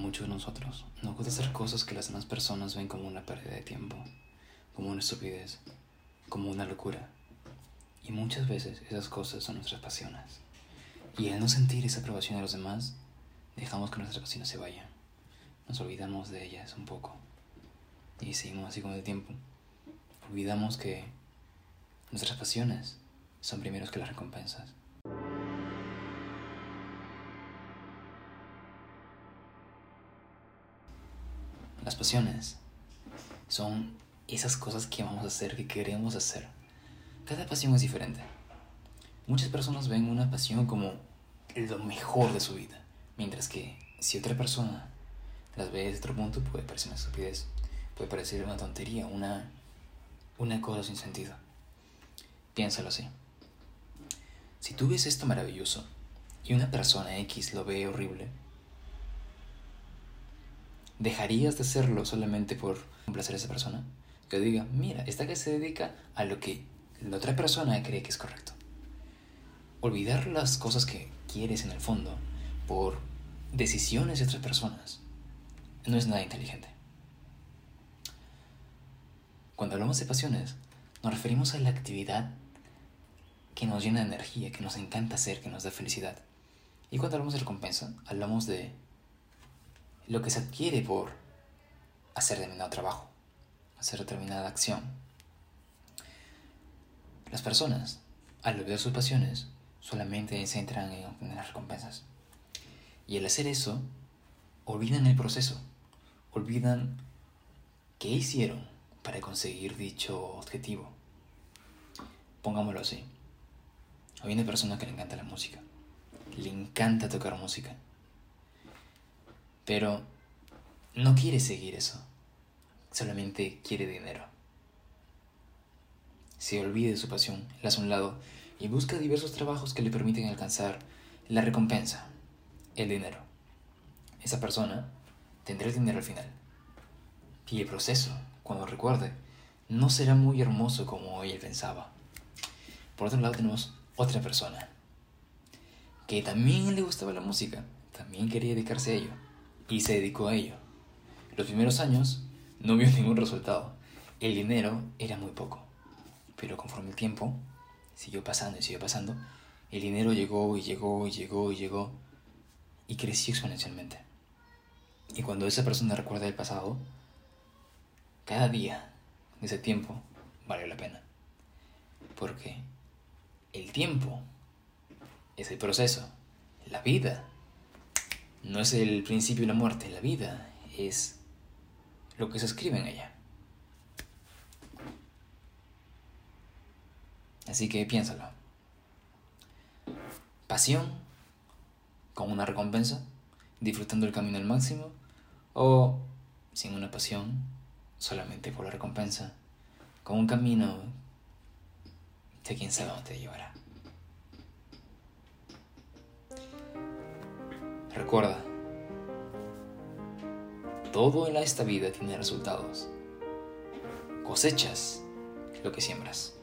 muchos de nosotros, nos gusta hacer cosas que las demás personas ven como una pérdida de tiempo, como una estupidez, como una locura. Y muchas veces esas cosas son nuestras pasiones. Y al no sentir esa aprobación de los demás, dejamos que nuestras pasiones se vayan. Nos olvidamos de ellas un poco. Y seguimos así con el tiempo. Olvidamos que nuestras pasiones son primeros que las recompensas. Las pasiones son esas cosas que vamos a hacer, que queremos hacer. Cada pasión es diferente. Muchas personas ven una pasión como lo mejor de su vida, mientras que si otra persona las ve desde otro punto puede parecer una estupidez, puede parecer una tontería, una, una cosa sin sentido. Piénsalo así. Si tú ves esto maravilloso y una persona X lo ve horrible, ¿dejarías de hacerlo solamente por complacer a esa persona? Que diga, mira, esta que se dedica a lo que la otra persona cree que es correcto. Olvidar las cosas que quieres en el fondo por decisiones de otras personas no es nada inteligente. Cuando hablamos de pasiones, nos referimos a la actividad que nos llena de energía, que nos encanta hacer, que nos da felicidad. Y cuando hablamos de recompensa, hablamos de lo que se adquiere por hacer determinado trabajo, hacer determinada acción. Las personas, al olvidar sus pasiones, solamente se centran en obtener las recompensas. Y al hacer eso, olvidan el proceso, olvidan qué hicieron para conseguir dicho objetivo. Pongámoslo así. Hay una persona que le encanta la música. Le encanta tocar música. Pero no quiere seguir eso. Solamente quiere dinero. Se olvida de su pasión, la hace un lado y busca diversos trabajos que le permiten alcanzar la recompensa, el dinero. Esa persona tendrá dinero al final. Y el proceso, cuando recuerde, no será muy hermoso como él pensaba. Por otro lado tenemos otra persona que también le gustaba la música, también quería dedicarse a ello y se dedicó a ello. Los primeros años no vio ningún resultado. El dinero era muy poco. Pero conforme el tiempo siguió pasando y siguió pasando, el dinero llegó y llegó y llegó y llegó y creció exponencialmente. Y cuando esa persona recuerda el pasado, cada día de ese tiempo valió la pena. Porque el tiempo es el proceso, la vida no es el principio y la muerte, la vida es lo que se escribe en ella. Así que piénsalo. Pasión con una recompensa, disfrutando el camino al máximo, o sin una pasión, solamente por la recompensa, con un camino de quién sabe dónde te llevará. Recuerda, todo en esta vida tiene resultados. Cosechas lo que siembras.